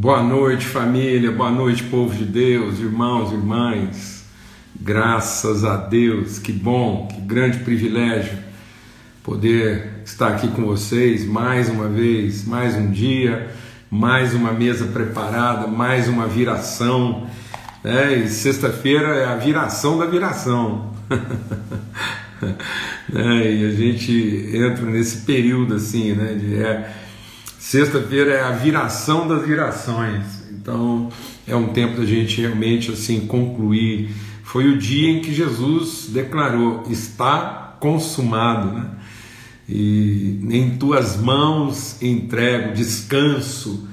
Boa noite, família, boa noite, povo de Deus, irmãos, irmãs. Graças a Deus, que bom, que grande privilégio poder estar aqui com vocês mais uma vez, mais um dia, mais uma mesa preparada, mais uma viração. Né? E sexta-feira é a viração da viração. né? E a gente entra nesse período assim, né? De, é, Sexta-feira é a viração das virações. Então é um tempo da gente realmente assim concluir. Foi o dia em que Jesus declarou: está consumado, né? E em tuas mãos entrego, descanso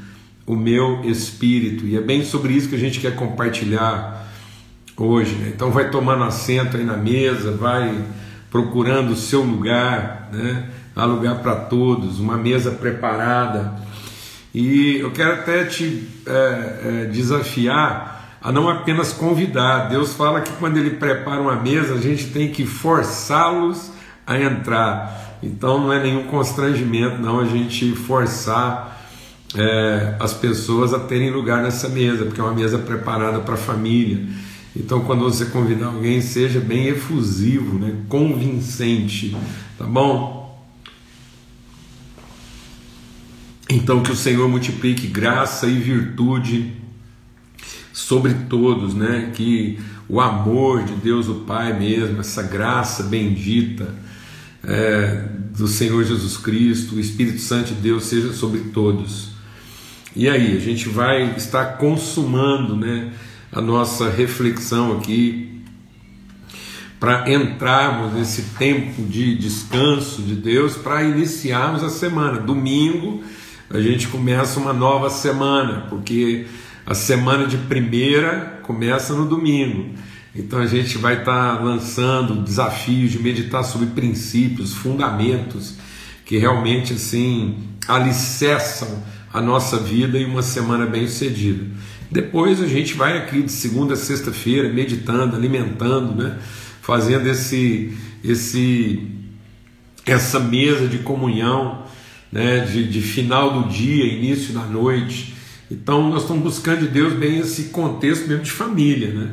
o meu espírito. E é bem sobre isso que a gente quer compartilhar hoje. Né? Então vai tomando assento aí na mesa, vai procurando o seu lugar, né? Há lugar para todos, uma mesa preparada. E eu quero até te é, é, desafiar a não apenas convidar. Deus fala que quando Ele prepara uma mesa, a gente tem que forçá-los a entrar. Então não é nenhum constrangimento, não, a gente forçar é, as pessoas a terem lugar nessa mesa, porque é uma mesa preparada para a família. Então, quando você convidar alguém, seja bem efusivo, né? convincente, tá bom? Então, que o Senhor multiplique graça e virtude sobre todos, né? Que o amor de Deus, o Pai mesmo, essa graça bendita é, do Senhor Jesus Cristo, o Espírito Santo de Deus seja sobre todos. E aí, a gente vai estar consumando, né? A nossa reflexão aqui para entrarmos nesse tempo de descanso de Deus para iniciarmos a semana. Domingo a gente começa uma nova semana, porque a semana de primeira começa no domingo. Então a gente vai estar tá lançando desafios de meditar sobre princípios, fundamentos que realmente assim alicerçam a nossa vida em uma semana bem sucedida. Depois a gente vai aqui de segunda a sexta-feira meditando, alimentando, né? fazendo esse, esse, essa mesa de comunhão né, de, de final do dia, início da noite. Então nós estamos buscando de Deus bem esse contexto mesmo de família, né?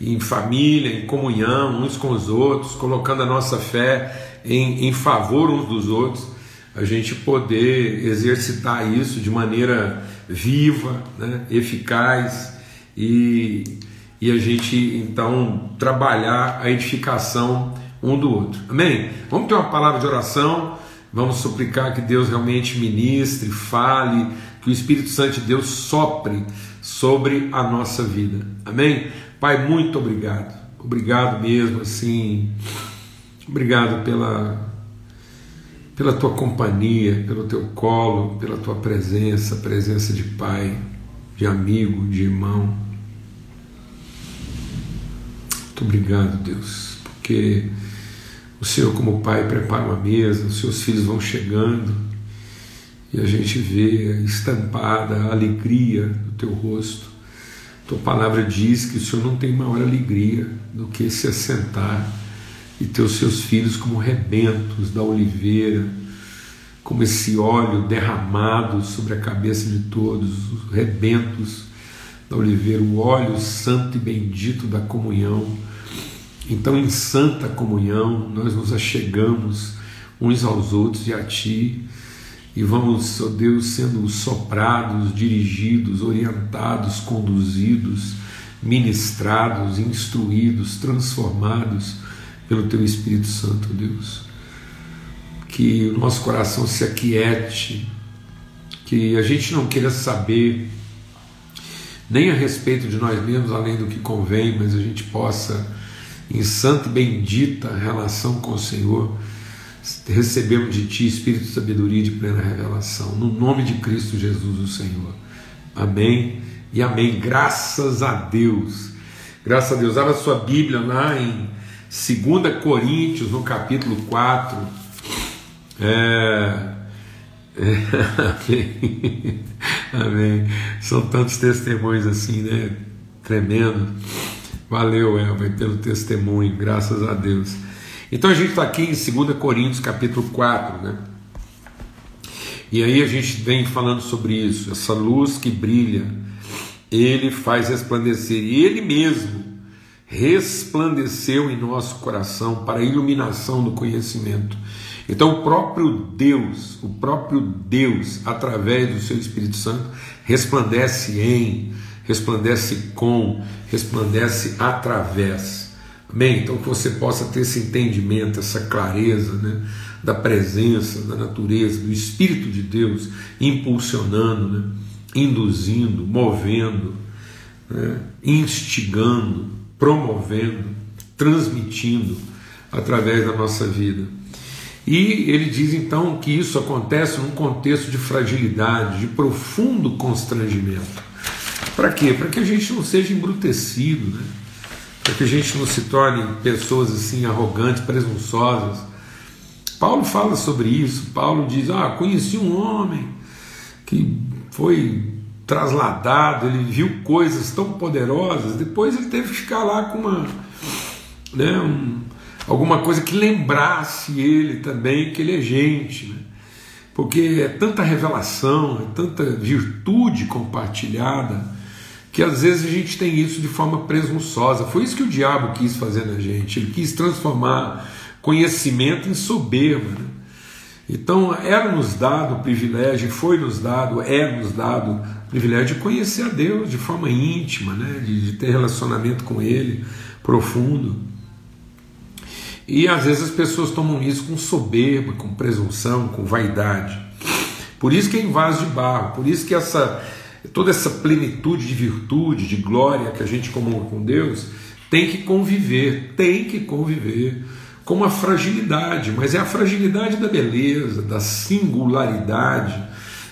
em família, em comunhão uns com os outros, colocando a nossa fé em, em favor uns dos outros, a gente poder exercitar isso de maneira viva, né? eficaz e, e a gente então trabalhar a edificação um do outro. Amém? Vamos ter uma palavra de oração. Vamos suplicar que Deus realmente ministre, fale, que o Espírito Santo de Deus sopre sobre a nossa vida. Amém? Pai, muito obrigado. Obrigado mesmo, assim. Obrigado pela pela tua companhia, pelo teu colo, pela tua presença, presença de pai, de amigo, de irmão. Muito obrigado, Deus, porque o Senhor, como Pai, prepara uma mesa, os seus filhos vão chegando e a gente vê estampada a alegria do teu rosto. Tua palavra diz que o Senhor não tem maior alegria do que se assentar e ter os seus filhos como rebentos da oliveira, como esse óleo derramado sobre a cabeça de todos, os rebentos da oliveira, o óleo santo e bendito da comunhão então, em santa comunhão, nós nos achegamos uns aos outros e a Ti, e vamos, ó Deus, sendo soprados, dirigidos, orientados, conduzidos, ministrados, instruídos, transformados pelo Teu Espírito Santo, Deus. Que o nosso coração se aquiete, que a gente não queira saber nem a respeito de nós mesmos, além do que convém, mas a gente possa em santa e bendita relação com o Senhor, recebemos de Ti espírito de sabedoria e de plena revelação, no nome de Cristo Jesus, o Senhor. Amém e amém. Graças a Deus. Graças a Deus. Abra sua Bíblia lá em 2 Coríntios, no capítulo 4. É... É... Amém. Amém. São tantos testemunhos assim, né? Tremendo. Valeu, Elva, pelo testemunho, graças a Deus. Então a gente está aqui em 2 Coríntios capítulo 4, né? E aí a gente vem falando sobre isso, essa luz que brilha, ele faz resplandecer, e ele mesmo resplandeceu em nosso coração para a iluminação do conhecimento. Então, o próprio Deus, o próprio Deus, através do seu Espírito Santo, resplandece em, resplandece com, resplandece através. Amém? Então, que você possa ter esse entendimento, essa clareza, né? da presença, da natureza, do Espírito de Deus impulsionando, né? induzindo, movendo, né? instigando, promovendo, transmitindo através da nossa vida. E ele diz então que isso acontece num contexto de fragilidade, de profundo constrangimento. Para quê? Para que a gente não seja embrutecido, né? para que a gente não se torne pessoas assim arrogantes, presunçosas. Paulo fala sobre isso. Paulo diz: Ah, conheci um homem que foi trasladado, ele viu coisas tão poderosas, depois ele teve que ficar lá com uma, né, um, alguma coisa que lembrasse ele também que ele é gente, né? porque é tanta revelação, é tanta virtude compartilhada, que às vezes a gente tem isso de forma presunçosa. Foi isso que o diabo quis fazer na gente, ele quis transformar conhecimento em soberba. Né? Então, era-nos dado o privilégio, foi nos dado, é-nos dado o privilégio de conhecer a Deus de forma íntima, né? de, de ter relacionamento com Ele profundo. E às vezes as pessoas tomam isso com soberba, com presunção, com vaidade. Por isso que é em vaso de barro, por isso que essa toda essa plenitude de virtude, de glória que a gente comunga com Deus, tem que conviver, tem que conviver com uma fragilidade, mas é a fragilidade da beleza, da singularidade,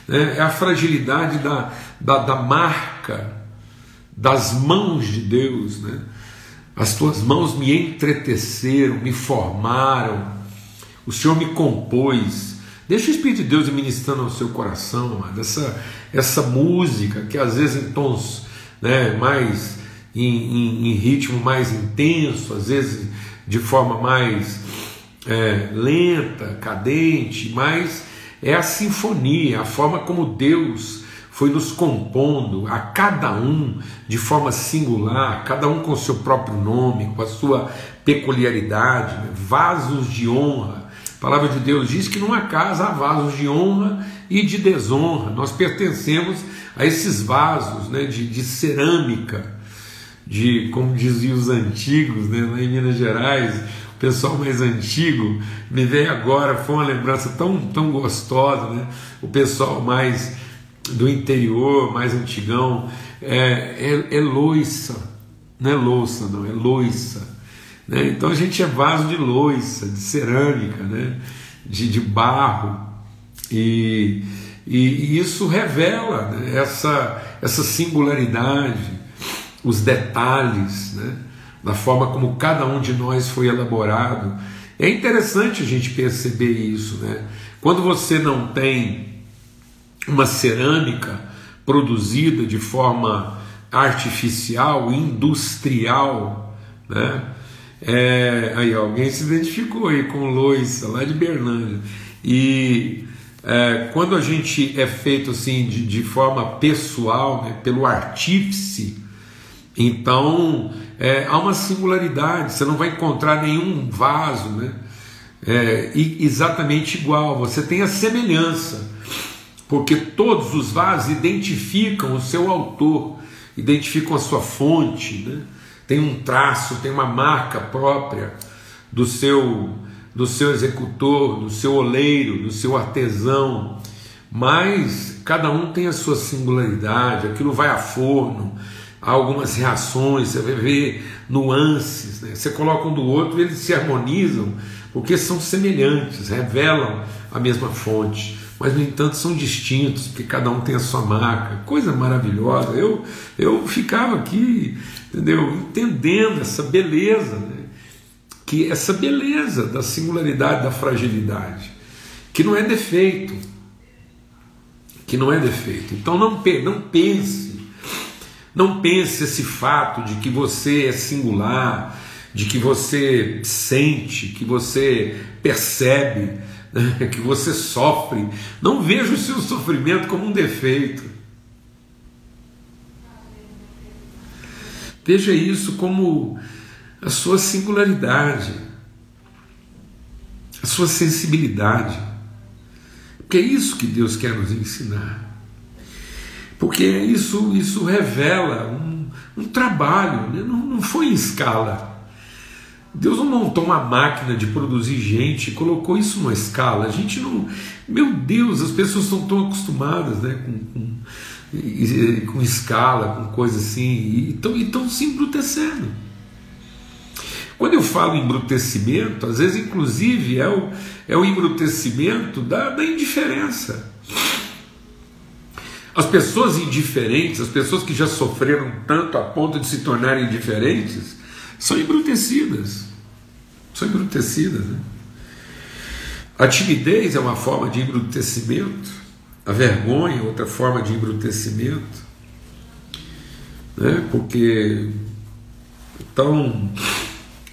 né? é a fragilidade da, da, da marca das mãos de Deus. Né? As tuas mãos me entreteceram, me formaram, o Senhor me compôs. Deixa o Espírito de Deus ministrando ao seu coração, amado, essa, essa música que às vezes em tons né, mais em, em, em ritmo mais intenso, às vezes de forma mais é, lenta, cadente, mas é a sinfonia, a forma como Deus foi nos compondo a cada um de forma singular, cada um com seu próprio nome, com a sua peculiaridade, né? vasos de honra. A palavra de Deus diz que numa casa há vasos de honra e de desonra. Nós pertencemos a esses vasos né, de, de cerâmica de, como diziam os antigos, né, lá em Minas Gerais, o pessoal mais antigo, me veio agora, foi uma lembrança tão, tão gostosa, né? o pessoal mais do interior, mais antigão, é, é, é loiça, não é louça, não, é loiça. Né? Então a gente é vaso de loiça, de cerâmica, né? de, de barro, e, e, e isso revela né? essa, essa singularidade os detalhes, né, da forma como cada um de nós foi elaborado. É interessante a gente perceber isso. Né? Quando você não tem uma cerâmica produzida de forma artificial, industrial, né? É, aí alguém se identificou aí com Lois, lá de Berlândia. E é, quando a gente é feito assim de, de forma pessoal, né, pelo artífice, então, é, há uma singularidade, você não vai encontrar nenhum vaso né, é, exatamente igual, você tem a semelhança, porque todos os vasos identificam o seu autor, identificam a sua fonte, né, tem um traço, tem uma marca própria do seu, do seu executor, do seu oleiro, do seu artesão, mas cada um tem a sua singularidade, aquilo vai a forno há algumas reações, você vai ver nuances, né? você coloca um do outro e eles se harmonizam porque são semelhantes, revelam a mesma fonte, mas no entanto são distintos, porque cada um tem a sua marca, coisa maravilhosa. Eu, eu ficava aqui, entendeu? Entendendo essa beleza, né? que essa beleza da singularidade, da fragilidade, que não é defeito, que não é defeito. Então não, não pense não pense esse fato de que você é singular, de que você sente, que você percebe, né, que você sofre. Não veja o seu sofrimento como um defeito. Veja isso como a sua singularidade, a sua sensibilidade. Porque é isso que Deus quer nos ensinar. Porque isso, isso revela um, um trabalho, né? não, não foi em escala. Deus não montou uma máquina de produzir gente, colocou isso numa escala. A gente não. Meu Deus, as pessoas estão tão acostumadas né, com, com, com escala, com coisa assim, e estão se embrutecendo. Quando eu falo embrutecimento, às vezes, inclusive, é o, é o embrutecimento da, da indiferença. As pessoas indiferentes, as pessoas que já sofreram tanto a ponto de se tornarem indiferentes, são embrutecidas. São embrutecidas. Né? A timidez é uma forma de embrutecimento, a vergonha outra forma de embrutecimento, né? porque então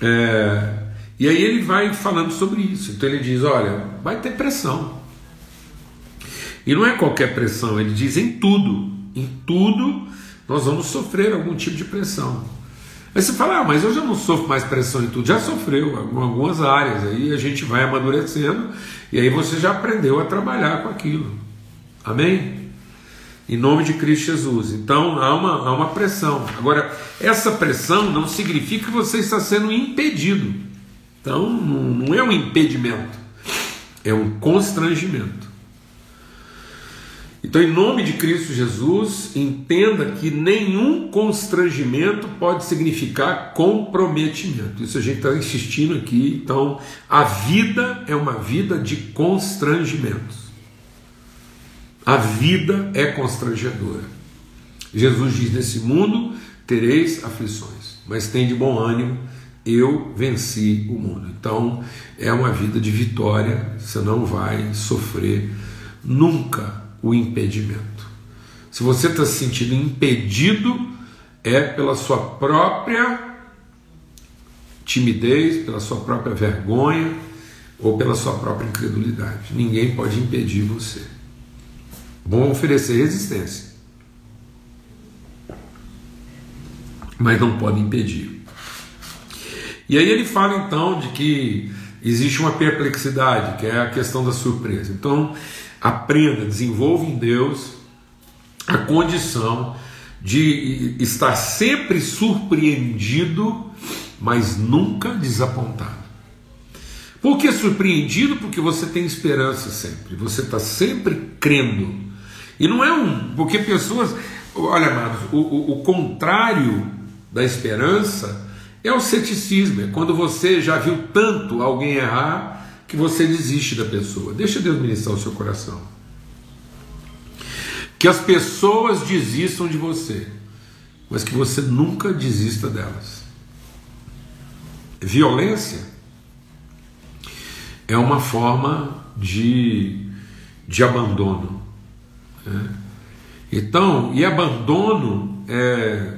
é, e aí ele vai falando sobre isso. Então ele diz: olha, vai ter pressão. E não é qualquer pressão, ele diz em tudo. Em tudo nós vamos sofrer algum tipo de pressão. Aí você fala, ah, mas eu já não sofro mais pressão em tudo, já sofreu em algumas áreas, aí a gente vai amadurecendo e aí você já aprendeu a trabalhar com aquilo. Amém? Em nome de Cristo Jesus. Então há uma, há uma pressão. Agora, essa pressão não significa que você está sendo impedido. Então não, não é um impedimento, é um constrangimento. Então, em nome de Cristo Jesus, entenda que nenhum constrangimento pode significar comprometimento. Isso a gente está insistindo aqui. Então, a vida é uma vida de constrangimentos. A vida é constrangedora. Jesus diz: Nesse mundo tereis aflições, mas tem de bom ânimo, eu venci o mundo. Então, é uma vida de vitória, você não vai sofrer nunca o impedimento. Se você está se sentindo impedido, é pela sua própria timidez, pela sua própria vergonha ou pela sua própria incredulidade. Ninguém pode impedir você. Bom oferecer resistência, mas não pode impedir. E aí ele fala então de que existe uma perplexidade, que é a questão da surpresa. Então, aprenda, desenvolva em Deus a condição de estar sempre surpreendido, mas nunca desapontado. Por que surpreendido? Porque você tem esperança sempre, você está sempre crendo. E não é um. Porque pessoas. Olha, amados, o, o, o contrário da esperança é o ceticismo, é quando você já viu tanto alguém errar que você desiste da pessoa. Deixa Deus ministrar o seu coração. Que as pessoas desistam de você, mas que você nunca desista delas. Violência é uma forma de, de abandono. Né? Então, e abandono é,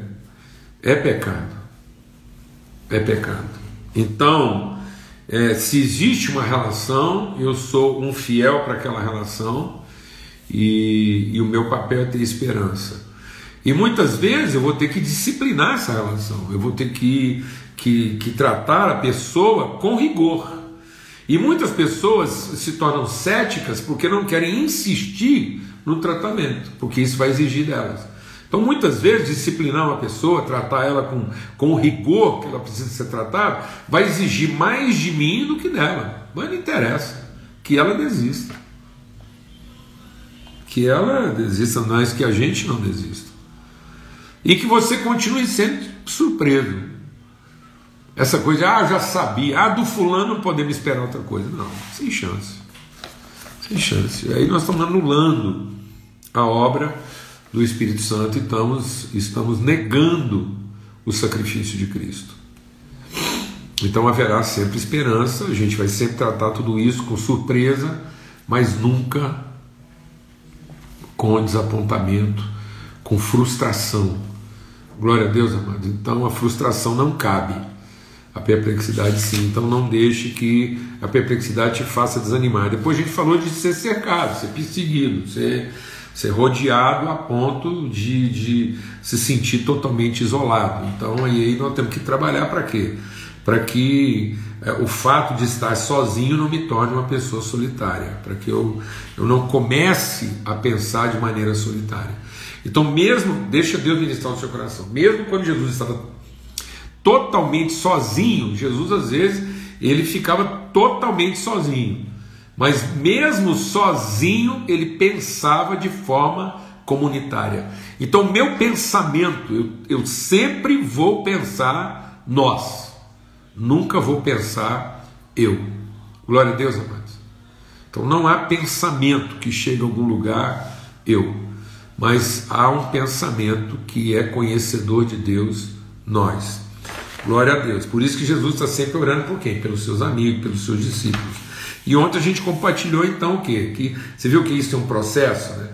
é pecado. É pecado. Então, é, se existe uma relação, eu sou um fiel para aquela relação e, e, o meu papel é ter esperança. E muitas vezes eu vou ter que disciplinar essa relação, eu vou ter que, que, que tratar a pessoa com rigor. E muitas pessoas se tornam céticas porque não querem insistir no tratamento, porque isso vai exigir delas. Então, muitas vezes, disciplinar uma pessoa, tratar ela com, com o rigor que ela precisa ser tratada, vai exigir mais de mim do que dela. Mas não interessa. Que ela desista. Que ela desista, mas que a gente não desista. E que você continue sendo surpreso. Essa coisa, ah, já sabia, ah, do fulano podemos esperar outra coisa. Não, sem chance. Sem chance. Aí nós estamos anulando a obra do Espírito Santo e estamos, estamos negando o sacrifício de Cristo. Então haverá sempre esperança, a gente vai sempre tratar tudo isso com surpresa, mas nunca com desapontamento, com frustração. Glória a Deus, amado. Então a frustração não cabe. A perplexidade sim. Então não deixe que a perplexidade te faça desanimar. Depois a gente falou de ser cercado, ser perseguido, ser, ser rodeado a ponto de, de se sentir totalmente isolado. Então aí nós temos que trabalhar para quê? Para que é, o fato de estar sozinho não me torne uma pessoa solitária, para que eu, eu não comece a pensar de maneira solitária. Então, mesmo, deixa Deus ministrar no seu coração, mesmo quando Jesus estava totalmente sozinho. Jesus às vezes ele ficava totalmente sozinho, mas mesmo sozinho ele pensava de forma comunitária. Então meu pensamento, eu, eu sempre vou pensar nós, nunca vou pensar eu. Glória a Deus, amados. Então não há pensamento que chegue a algum lugar eu, mas há um pensamento que é conhecedor de Deus, nós. Glória a Deus. Por isso que Jesus está sempre orando por quem? Pelos seus amigos, pelos seus discípulos. E ontem a gente compartilhou então o quê? Que você viu que isso é um processo, né?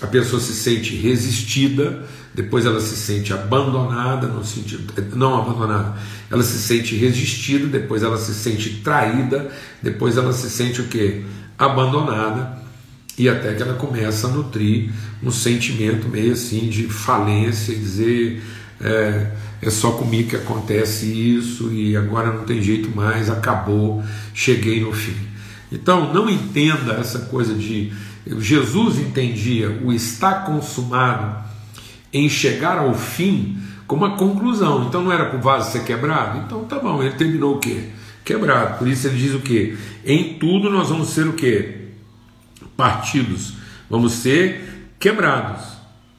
A pessoa se sente resistida, depois ela se sente abandonada, no sentido, não abandonada, ela se sente resistida, depois ela se sente traída, depois ela se sente o quê? Abandonada, e até que ela começa a nutrir um sentimento meio assim de falência dizer é, é só comigo que acontece isso e agora não tem jeito mais, acabou, cheguei no fim. Então não entenda essa coisa de. Jesus entendia o estar consumado em chegar ao fim como uma conclusão. Então não era para o vaso ser quebrado? Então tá bom, ele terminou o quê? Quebrado. Por isso ele diz o quê? Em tudo nós vamos ser o quê? Partidos. Vamos ser quebrados.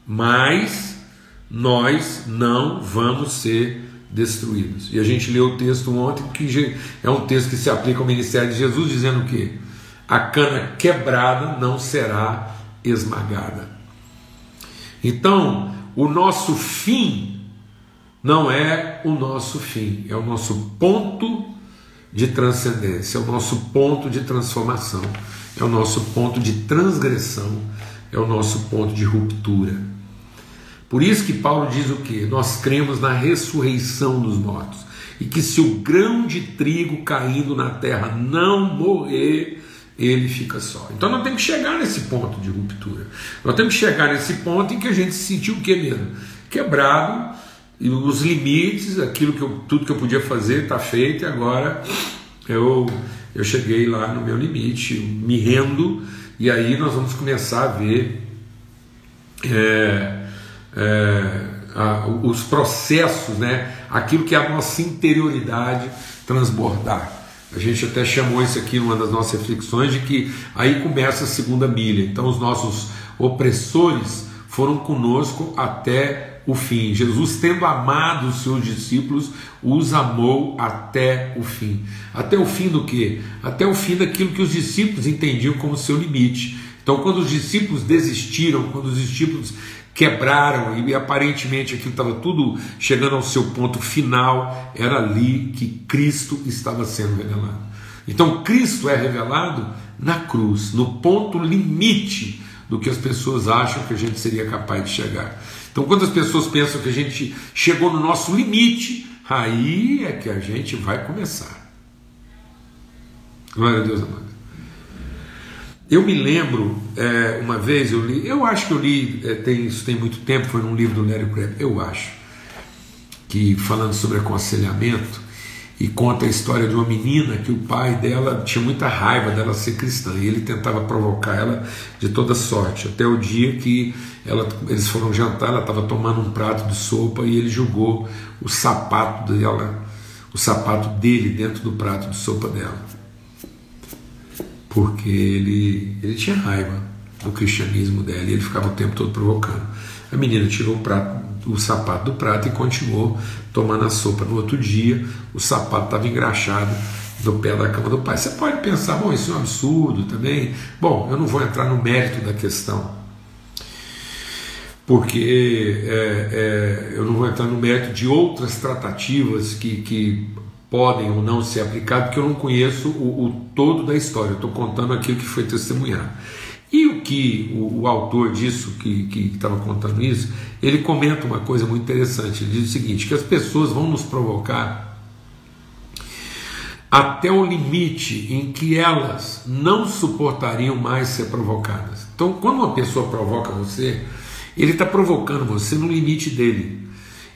Mas nós não vamos ser destruídos. E a gente leu o texto ontem, que é um texto que se aplica ao ministério de Jesus, dizendo que a cana quebrada não será esmagada. Então, o nosso fim não é o nosso fim, é o nosso ponto de transcendência, é o nosso ponto de transformação, é o nosso ponto de transgressão, é o nosso ponto de ruptura. Por isso que Paulo diz o que? Nós cremos na ressurreição dos mortos. E que se o grão de trigo caindo na terra não morrer, ele fica só. Então nós temos que chegar nesse ponto de ruptura. Nós temos que chegar nesse ponto em que a gente se sentiu o que mesmo? Quebrado, os limites, aquilo que eu, tudo que eu podia fazer está feito, e agora eu, eu cheguei lá no meu limite, me rendo, e aí nós vamos começar a ver. É, é, a, os processos, né, aquilo que é a nossa interioridade transbordar. A gente até chamou isso aqui numa das nossas reflexões de que aí começa a segunda milha. Então os nossos opressores foram conosco até o fim. Jesus, tendo amado os seus discípulos, os amou até o fim. Até o fim do que? Até o fim daquilo que os discípulos entendiam como seu limite. Então, quando os discípulos desistiram, quando os discípulos quebraram e aparentemente aquilo estava tudo chegando ao seu ponto final, era ali que Cristo estava sendo revelado. Então Cristo é revelado na cruz, no ponto limite do que as pessoas acham que a gente seria capaz de chegar. Então quando as pessoas pensam que a gente chegou no nosso limite, aí é que a gente vai começar. Glória a Deus, amado. Eu me lembro, é, uma vez eu li, eu acho que eu li, é, tem, isso tem muito tempo, foi num livro do Larry Crabb, eu acho, que falando sobre aconselhamento, e conta a história de uma menina que o pai dela tinha muita raiva dela ser cristã, e ele tentava provocar ela de toda sorte, até o dia que ela, eles foram jantar, ela estava tomando um prato de sopa e ele jogou o sapato dela, o sapato dele dentro do prato de sopa dela porque ele, ele tinha raiva do cristianismo dela e ele ficava o tempo todo provocando. A menina tirou o, prato, o sapato do prato e continuou tomando a sopa. No outro dia, o sapato estava engraxado no pé da cama do pai. Você pode pensar, bom, isso é um absurdo também. Bom, eu não vou entrar no mérito da questão, porque é, é, eu não vou entrar no mérito de outras tratativas que, que podem ou não ser aplicados, porque eu não conheço o, o todo da história, estou contando aquilo que foi testemunhado. E o que o, o autor disso, que estava contando isso, ele comenta uma coisa muito interessante. Ele diz o seguinte: que as pessoas vão nos provocar até o limite em que elas não suportariam mais ser provocadas. Então, quando uma pessoa provoca você, ele está provocando você no limite dele.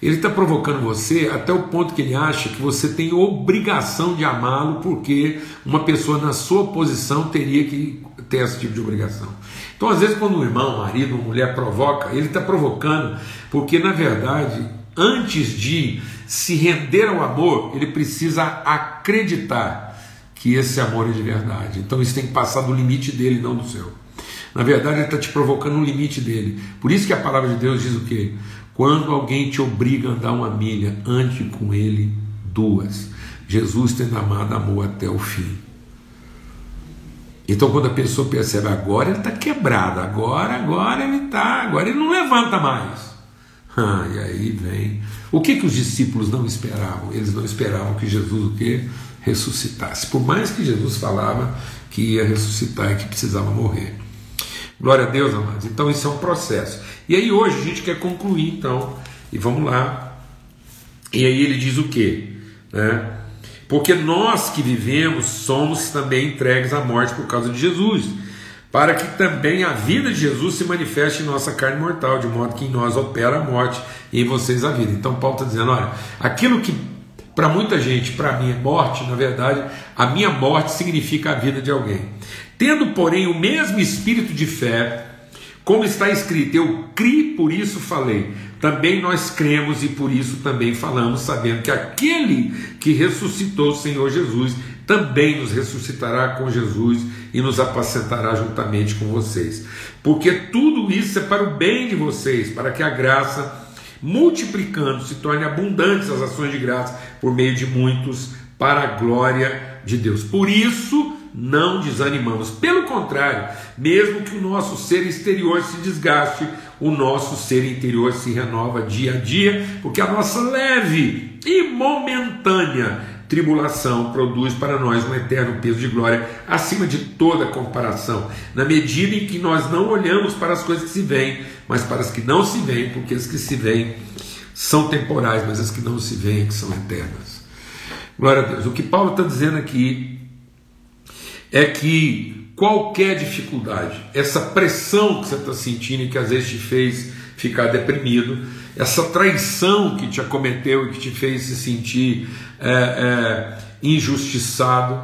Ele está provocando você até o ponto que ele acha que você tem obrigação de amá-lo, porque uma pessoa na sua posição teria que ter esse tipo de obrigação. Então, às vezes, quando um irmão, um marido, uma mulher provoca, ele está provocando porque, na verdade, antes de se render ao amor, ele precisa acreditar que esse amor é de verdade. Então isso tem que passar do limite dele, não do seu. Na verdade, ele está te provocando no limite dele. Por isso que a palavra de Deus diz o quê? Quando alguém te obriga a andar uma milha, ande com ele duas. Jesus tendo amado, amou até o fim. Então, quando a pessoa percebe agora ele está quebrado, agora, agora ele está, agora ele não levanta mais. Ah, e aí vem. O que, que os discípulos não esperavam? Eles não esperavam que Jesus o quê? ressuscitasse. Por mais que Jesus falava que ia ressuscitar e que precisava morrer. Glória a Deus, amados. Então isso é um processo. E aí hoje a gente quer concluir, então, e vamos lá. E aí ele diz o quê? Né? Porque nós que vivemos somos também entregues à morte por causa de Jesus para que também a vida de Jesus se manifeste em nossa carne mortal, de modo que em nós opera a morte e em vocês a vida. Então Paulo está dizendo: olha, aquilo que para muita gente, para mim é morte, na verdade, a minha morte significa a vida de alguém. Tendo, porém, o mesmo espírito de fé, como está escrito, eu criei, por isso falei. Também nós cremos e por isso também falamos, sabendo que aquele que ressuscitou o Senhor Jesus também nos ressuscitará com Jesus e nos apacentará juntamente com vocês. Porque tudo isso é para o bem de vocês, para que a graça, multiplicando, se torne abundantes as ações de graça por meio de muitos, para a glória de Deus. Por isso, não desanimamos. Pelo contrário, mesmo que o nosso ser exterior se desgaste, o nosso ser interior se renova dia a dia, porque a nossa leve e momentânea tribulação produz para nós um eterno peso de glória acima de toda comparação, na medida em que nós não olhamos para as coisas que se veem, mas para as que não se veem, porque as que se veem são temporais, mas as que não se veem que são eternas. Glória a Deus. O que Paulo está dizendo aqui é que qualquer dificuldade, essa pressão que você está sentindo e que às vezes te fez ficar deprimido, essa traição que te acometeu e que te fez se sentir é, é, injustiçado,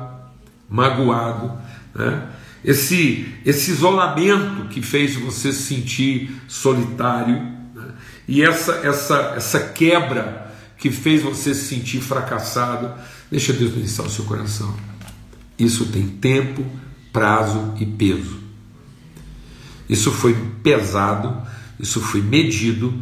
magoado, né? esse, esse isolamento que fez você se sentir solitário, né? e essa, essa, essa quebra que fez você se sentir fracassado, deixa Deus ministrar o seu coração. Isso tem tempo, prazo e peso. Isso foi pesado, isso foi medido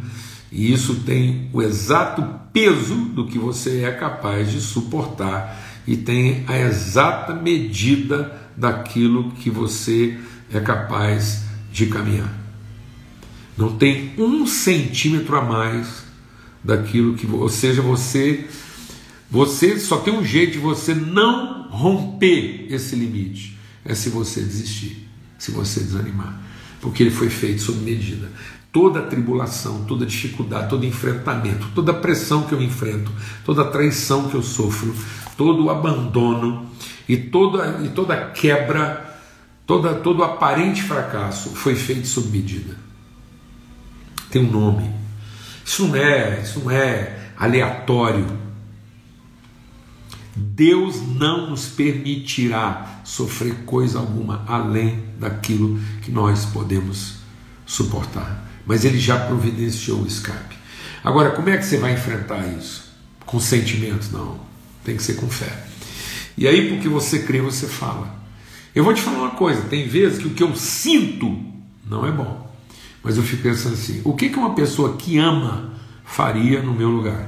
e isso tem o exato peso do que você é capaz de suportar e tem a exata medida daquilo que você é capaz de caminhar. Não tem um centímetro a mais daquilo que, ou seja, você você só tem um jeito de você não romper esse limite, é se você desistir, se você desanimar, porque ele foi feito sob medida toda tribulação, toda dificuldade, todo enfrentamento, toda pressão que eu enfrento, toda traição que eu sofro, todo o abandono e toda, e toda quebra, toda, todo aparente fracasso foi feito sob medida. Tem um nome. Isso não é, isso não é aleatório. Deus não nos permitirá sofrer coisa alguma além daquilo que nós podemos suportar mas ele já providenciou o escape. Agora, como é que você vai enfrentar isso? Com sentimentos? Não, tem que ser com fé. E aí, porque você crê, você fala. Eu vou te falar uma coisa: tem vezes que o que eu sinto não é bom, mas eu fico pensando assim: o que, que uma pessoa que ama faria no meu lugar?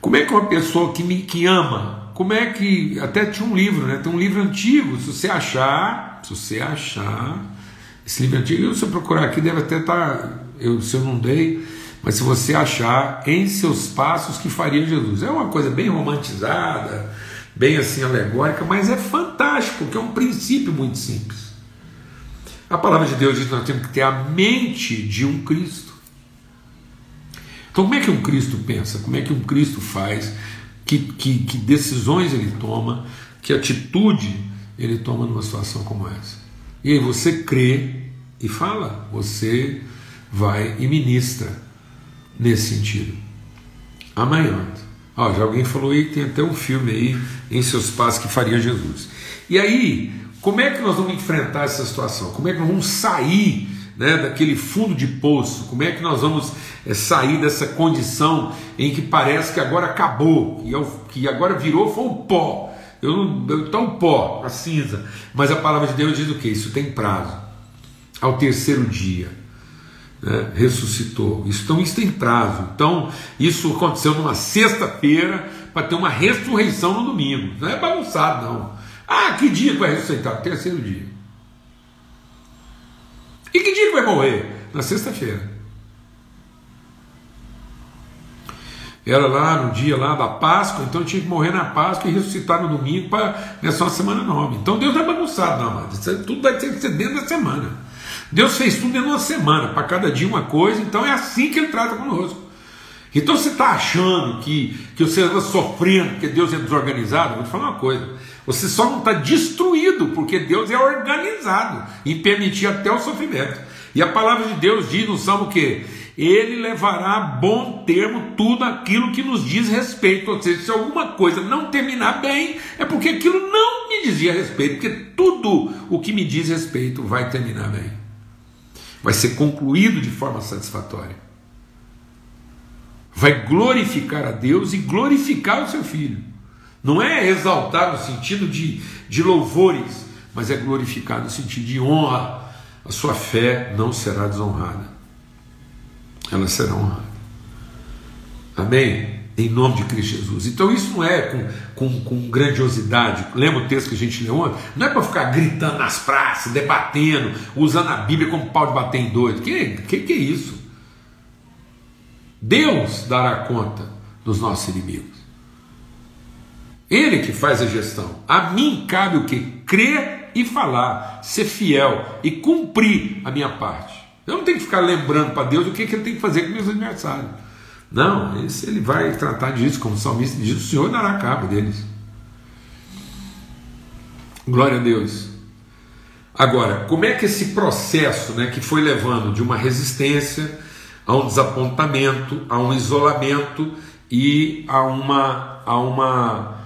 Como é que uma pessoa que me que ama, como é que até tinha um livro, né? Tem um livro antigo, se você achar, se você achar, esse livro antigo, se eu procurar aqui, deve até estar. Tá, eu, se eu não dei, mas se você achar em seus passos que faria Jesus. É uma coisa bem romantizada, bem assim alegórica, mas é fantástico, porque é um princípio muito simples. A palavra de Deus diz que nós temos que ter a mente de um Cristo. Então, como é que um Cristo pensa? Como é que um Cristo faz? que, que, que decisões ele toma, que atitude ele toma numa situação como essa. E aí você crê e fala, você vai e ministra nesse sentido. Amanhã. Ó, já alguém falou aí, tem até um filme aí em seus passos que faria Jesus. E aí, como é que nós vamos enfrentar essa situação? Como é que nós vamos sair né, daquele fundo de poço? Como é que nós vamos é, sair dessa condição em que parece que agora acabou, que, é o, que agora virou foi o pó? Eu está o pó, a cinza. Mas a palavra de Deus diz o que? Isso tem prazo. Ao terceiro dia. Né, ressuscitou. Então isso tem prazo. Então isso aconteceu numa sexta-feira para ter uma ressurreição no domingo. Não é bagunçado, não. Ah, que dia que vai ressuscitar? Terceiro dia. E que dia que vai morrer? Na sexta-feira. Era lá no dia lá da Páscoa, então tinha que morrer na Páscoa e ressuscitar no domingo para nessa uma semana nova. Então Deus não é bagunçado, não, amado. Tudo vai ter que ser dentro da semana. Deus fez tudo dentro de uma semana, para cada dia uma coisa, então é assim que Ele trata conosco. Então você está achando que, que você está sofrendo porque Deus é desorganizado? Vou te falar uma coisa. Você só não está destruído porque Deus é organizado em permitir até o sofrimento. E a palavra de Deus diz no Salmo que ele levará a bom termo tudo aquilo que nos diz respeito. Ou seja, se alguma coisa não terminar bem, é porque aquilo não me dizia respeito, porque tudo o que me diz respeito vai terminar bem. Vai ser concluído de forma satisfatória. Vai glorificar a Deus e glorificar o seu filho. Não é exaltar no sentido de, de louvores, mas é glorificar no sentido de honra. A sua fé não será desonrada ela será honrada. Amém? Em nome de Cristo Jesus. Então isso não é com, com, com grandiosidade. Lembra o texto que a gente leu ontem? Não é para ficar gritando nas praças, debatendo, usando a Bíblia como pau de bater em doido. Que, que, que é isso? Deus dará conta dos nossos inimigos. Ele que faz a gestão. A mim cabe o que? Crer e falar, ser fiel e cumprir a minha parte. Eu não tenho que ficar lembrando para Deus o que, que ele tem que fazer com meus adversários. Não, esse, ele vai tratar disso, como o salmista diz, o Senhor dará cabo deles. Glória a Deus. Agora, como é que esse processo né, que foi levando de uma resistência a um desapontamento, a um isolamento e a, uma, a, uma,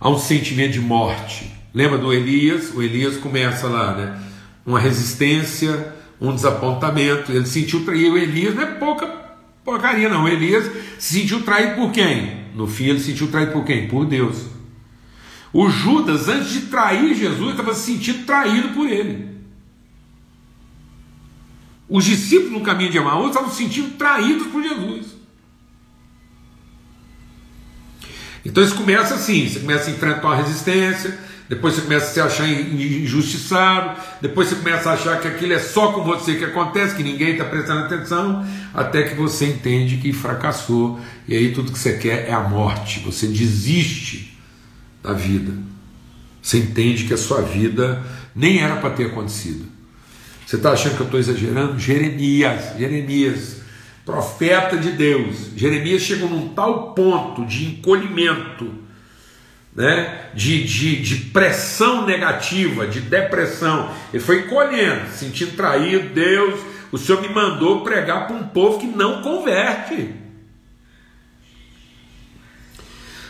a um sentimento de morte? Lembra do Elias? O Elias começa lá, né? Uma resistência, um desapontamento, ele sentiu traído. O Elias não é pouca porcaria, não. O Elias se sentiu traído por quem? No fim, ele se sentiu traído por quem? Por Deus. O Judas, antes de trair Jesus, estava se sentindo traído por ele. Os discípulos no caminho de Emaús estavam se sentindo traídos por Jesus. Então isso começa assim: você começa a enfrentar uma resistência, depois você começa a se achar injustiçado, depois você começa a achar que aquilo é só com você que acontece, que ninguém está prestando atenção, até que você entende que fracassou, e aí tudo que você quer é a morte, você desiste da vida. Você entende que a sua vida nem era para ter acontecido. Você está achando que eu estou exagerando? Jeremias, Jeremias, profeta de Deus. Jeremias chegou num tal ponto de encolhimento né, de, de, de pressão negativa, de depressão. Ele foi colhendo, sentindo traído, Deus, o Senhor me mandou pregar para um povo que não converte.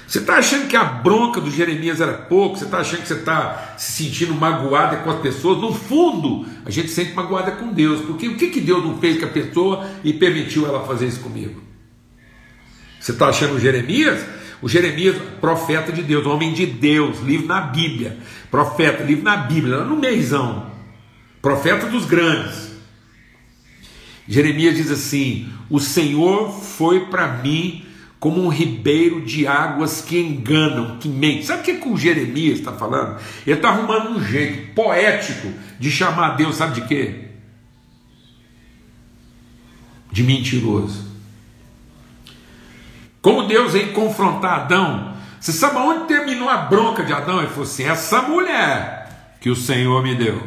Você está achando que a bronca do Jeremias era pouco? Você está achando que você está se sentindo magoada com as pessoas? No fundo, a gente sente magoada com Deus, porque o que, que Deus não fez com a pessoa e permitiu ela fazer isso comigo? Você está achando Jeremias? O Jeremias, profeta de Deus, homem de Deus, livro na Bíblia. Profeta, livro na Bíblia, lá no meizão. Profeta dos grandes. Jeremias diz assim: O Senhor foi para mim como um ribeiro de águas que enganam, que mentem. Sabe o que, que o Jeremias está falando? Ele está arrumando um jeito poético de chamar Deus, sabe de quê? De mentiroso. Como Deus vem confrontar Adão, você sabe onde terminou a bronca de Adão? Ele falou assim: essa mulher que o Senhor me deu.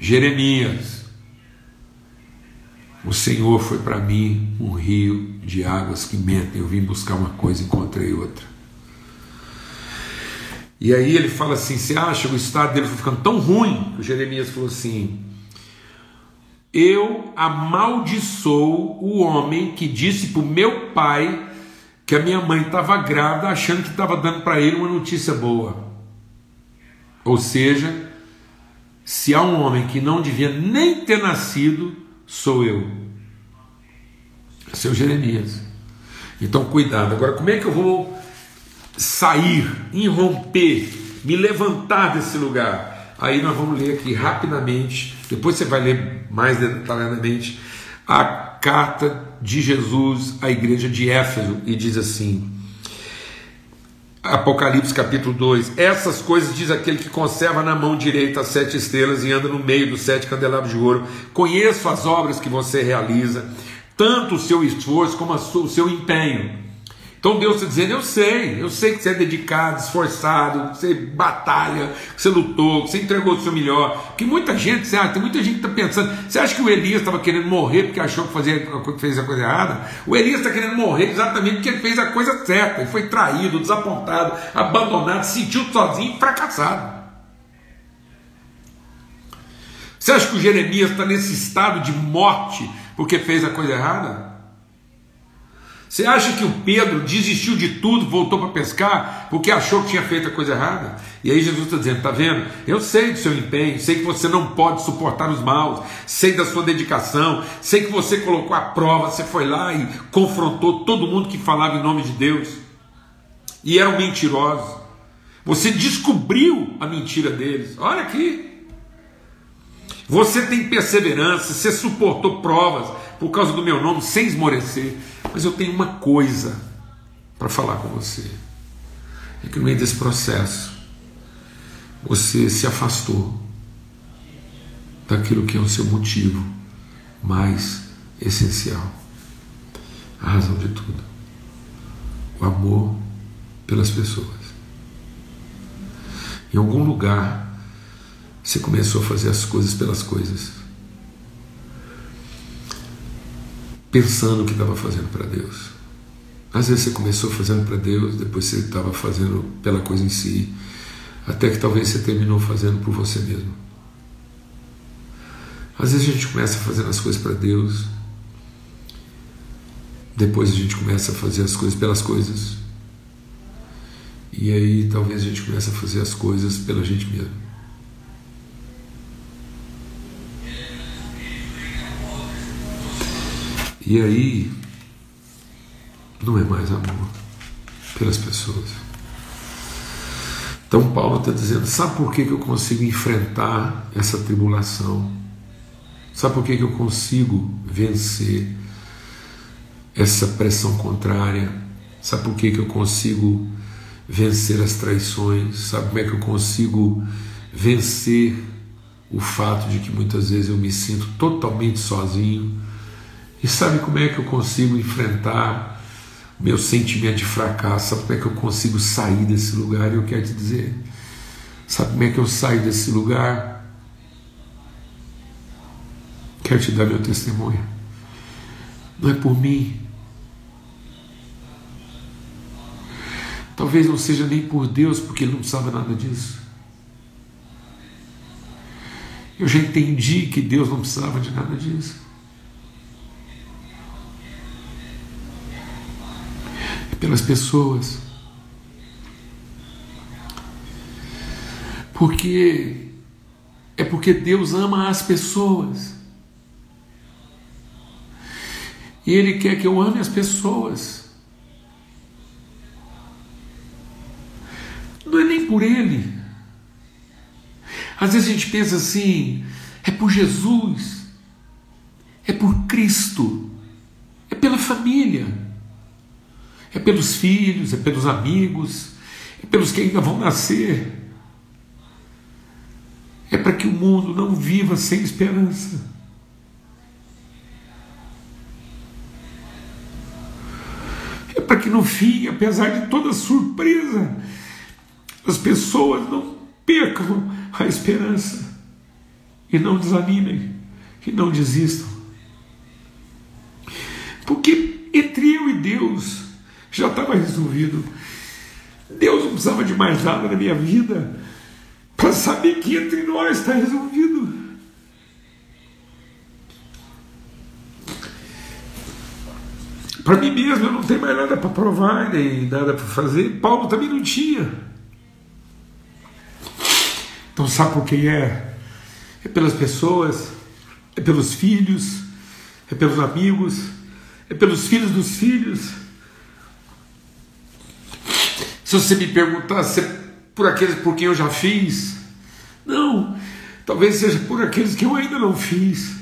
Jeremias. O Senhor foi para mim um rio de águas que mentem. Eu vim buscar uma coisa e encontrei outra. E aí ele fala assim: você acha que o estado dele foi ficando tão ruim? O Jeremias falou assim: Eu amaldiçoo o homem que disse para o meu pai que a minha mãe estava grávida, achando que estava dando para ele uma notícia boa. Ou seja, se há um homem que não devia nem ter nascido, sou eu. Seu Jeremias. Então, cuidado. Agora, como é que eu vou sair, irromper, me levantar desse lugar? Aí nós vamos ler aqui rapidamente, depois você vai ler mais detalhadamente a carta de Jesus à igreja de Éfeso e diz assim: Apocalipse capítulo 2: Essas coisas diz aquele que conserva na mão direita as sete estrelas e anda no meio dos sete candelabros de ouro. Conheço as obras que você realiza, tanto o seu esforço como o seu empenho então Deus está dizendo: Eu sei, eu sei que você é dedicado, esforçado, que você batalha, que você lutou, que você entregou o seu melhor. Que muita gente, você acha, tem muita gente que está pensando: você acha que o Elias estava querendo morrer porque achou que fazia, fez a coisa errada? O Elias está querendo morrer exatamente porque ele fez a coisa certa. Ele foi traído, desapontado, abandonado, se sentiu sozinho e fracassado. Você acha que o Jeremias está nesse estado de morte porque fez a coisa errada? Você acha que o Pedro desistiu de tudo, voltou para pescar, porque achou que tinha feito a coisa errada? E aí Jesus está dizendo: está vendo? Eu sei do seu empenho, sei que você não pode suportar os maus, sei da sua dedicação, sei que você colocou a prova, você foi lá e confrontou todo mundo que falava em nome de Deus e eram mentirosos. Você descobriu a mentira deles. Olha aqui. Você tem perseverança, você suportou provas por causa do meu nome sem esmorecer. Mas eu tenho uma coisa para falar com você. É que no meio desse processo você se afastou daquilo que é o seu motivo mais essencial. A razão de tudo. O amor pelas pessoas. Em algum lugar você começou a fazer as coisas pelas coisas. Pensando que estava fazendo para Deus. Às vezes você começou fazendo para Deus, depois você estava fazendo pela coisa em si, até que talvez você terminou fazendo por você mesmo. Às vezes a gente começa fazendo as coisas para Deus, depois a gente começa a fazer as coisas pelas coisas, e aí talvez a gente comece a fazer as coisas pela gente mesmo. E aí, não é mais amor pelas pessoas. Então, Paulo está dizendo: sabe por que, que eu consigo enfrentar essa tribulação? Sabe por que, que eu consigo vencer essa pressão contrária? Sabe por que, que eu consigo vencer as traições? Sabe como é que eu consigo vencer o fato de que muitas vezes eu me sinto totalmente sozinho? E sabe como é que eu consigo enfrentar meu sentimento de fracasso? Sabe como é que eu consigo sair desse lugar? Eu quero te dizer: sabe como é que eu saio desse lugar? Quero te dar meu testemunho. Não é por mim. Talvez não seja nem por Deus, porque Ele não precisava nada disso. Eu já entendi que Deus não precisava de nada disso. Pelas pessoas. Porque é porque Deus ama as pessoas. E Ele quer que eu ame as pessoas. Não é nem por Ele. Às vezes a gente pensa assim: é por Jesus, é por Cristo, é pela família. É pelos filhos, é pelos amigos, é pelos que ainda vão nascer. É para que o mundo não viva sem esperança. É para que no fim, apesar de toda surpresa, as pessoas não percam a esperança e não desanimem, e não desistam. Porque entre eu e Deus já estava resolvido. Deus não precisava de mais nada na minha vida para saber que entre nós está resolvido. Para mim mesmo eu não tenho mais nada para provar, nem nada para fazer. Paulo também não tinha. Então sabe por quem é? É pelas pessoas, é pelos filhos, é pelos amigos, é pelos filhos dos filhos. Se você me perguntar se é por aqueles por quem eu já fiz, não, talvez seja por aqueles que eu ainda não fiz,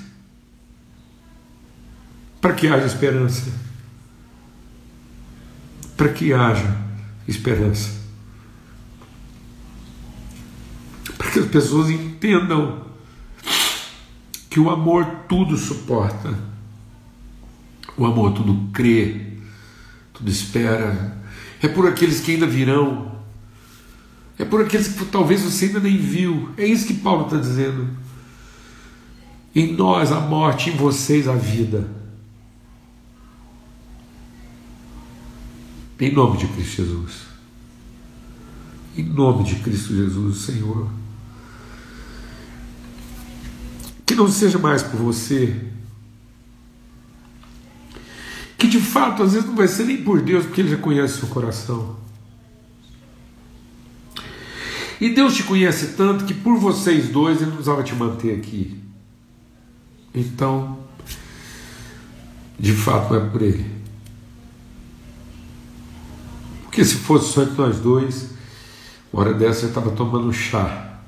para que haja esperança, para que haja esperança, para que as pessoas entendam que o amor tudo suporta, o amor tudo crê, tudo espera, é por aqueles que ainda virão, é por aqueles que talvez você ainda nem viu. É isso que Paulo está dizendo. Em nós a morte, em vocês a vida. Em nome de Cristo Jesus. Em nome de Cristo Jesus, Senhor. Que não seja mais por você. Que de fato, às vezes, não vai ser nem por Deus, porque Ele já conhece o seu coração. E Deus te conhece tanto que por vocês dois Ele não precisava te manter aqui. Então, de fato, é por Ele. Porque se fosse só entre nós dois, uma hora dessa eu estava tomando chá.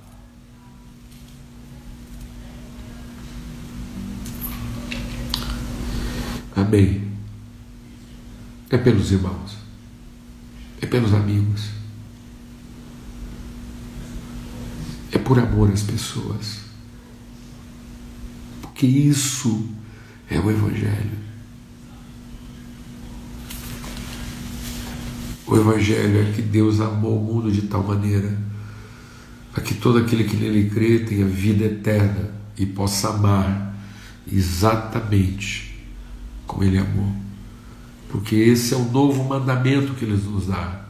Amém. É pelos irmãos, é pelos amigos é por amor às pessoas. Porque isso é o Evangelho. O Evangelho é que Deus amou o mundo de tal maneira para que todo aquele que nele crê tenha vida eterna e possa amar exatamente como Ele amou. Porque esse é o novo mandamento que Ele nos dá.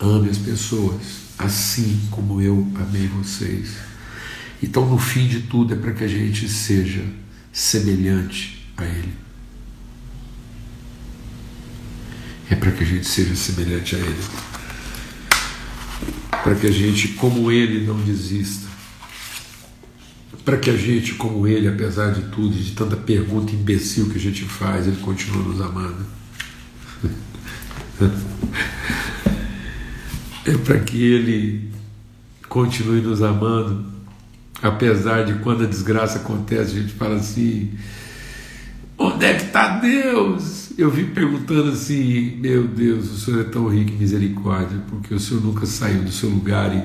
Ame as pessoas assim como eu amei vocês. Então, no fim de tudo, é para que a gente seja semelhante a Ele. É para que a gente seja semelhante a Ele. Para que a gente, como Ele, não desista. Para que a gente, como Ele, apesar de tudo e de tanta pergunta imbecil que a gente faz, Ele continua nos amando. é para que Ele continue nos amando, apesar de quando a desgraça acontece, a gente fala assim: onde é que está Deus? Eu vim perguntando assim: meu Deus, o Senhor é tão rico em misericórdia, porque o Senhor nunca saiu do seu lugar e,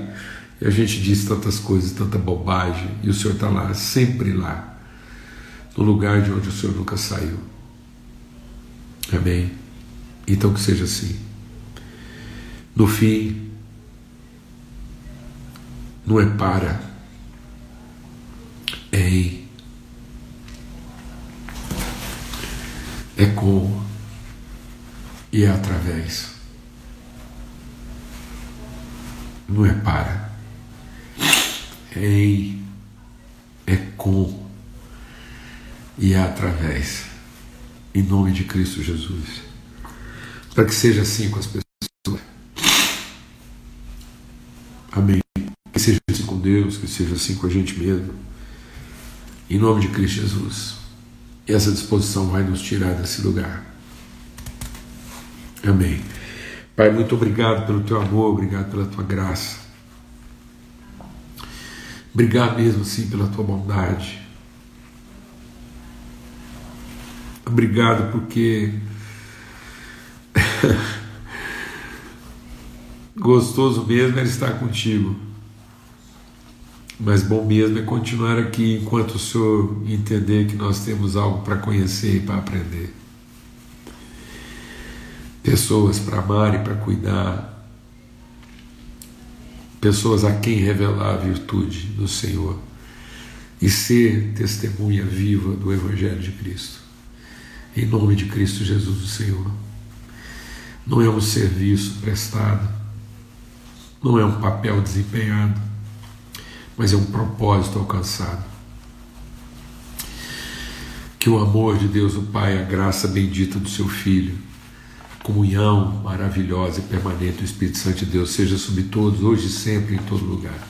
e a gente diz tantas coisas, tanta bobagem, e o Senhor está lá, sempre lá, no lugar de onde o Senhor nunca saiu. Amém? Então que seja assim. No fim, não é para, é em, é com e é através. Não é para, em, é com e é através. Em nome de Cristo Jesus. Para que seja assim com as pessoas. Amém seja assim com Deus, que seja assim com a gente mesmo. Em nome de Cristo Jesus. E essa disposição vai nos tirar desse lugar. Amém. Pai, muito obrigado pelo teu amor, obrigado pela tua graça. Obrigado mesmo assim pela tua bondade. Obrigado porque gostoso mesmo é estar contigo. Mas bom mesmo é continuar aqui enquanto o Senhor entender que nós temos algo para conhecer e para aprender. Pessoas para amar e para cuidar. Pessoas a quem revelar a virtude do Senhor. E ser testemunha viva do Evangelho de Cristo. Em nome de Cristo Jesus, o Senhor. Não é um serviço prestado, não é um papel desempenhado, mas é um propósito alcançado. Que o amor de Deus, o Pai, a graça bendita do seu Filho, comunhão maravilhosa e permanente do Espírito Santo de Deus seja sobre todos, hoje e sempre, em todo lugar.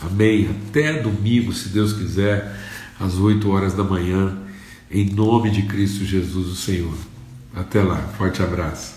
Amém. Até domingo, se Deus quiser, às 8 horas da manhã em nome de Cristo Jesus, o Senhor. Até lá, forte abraço.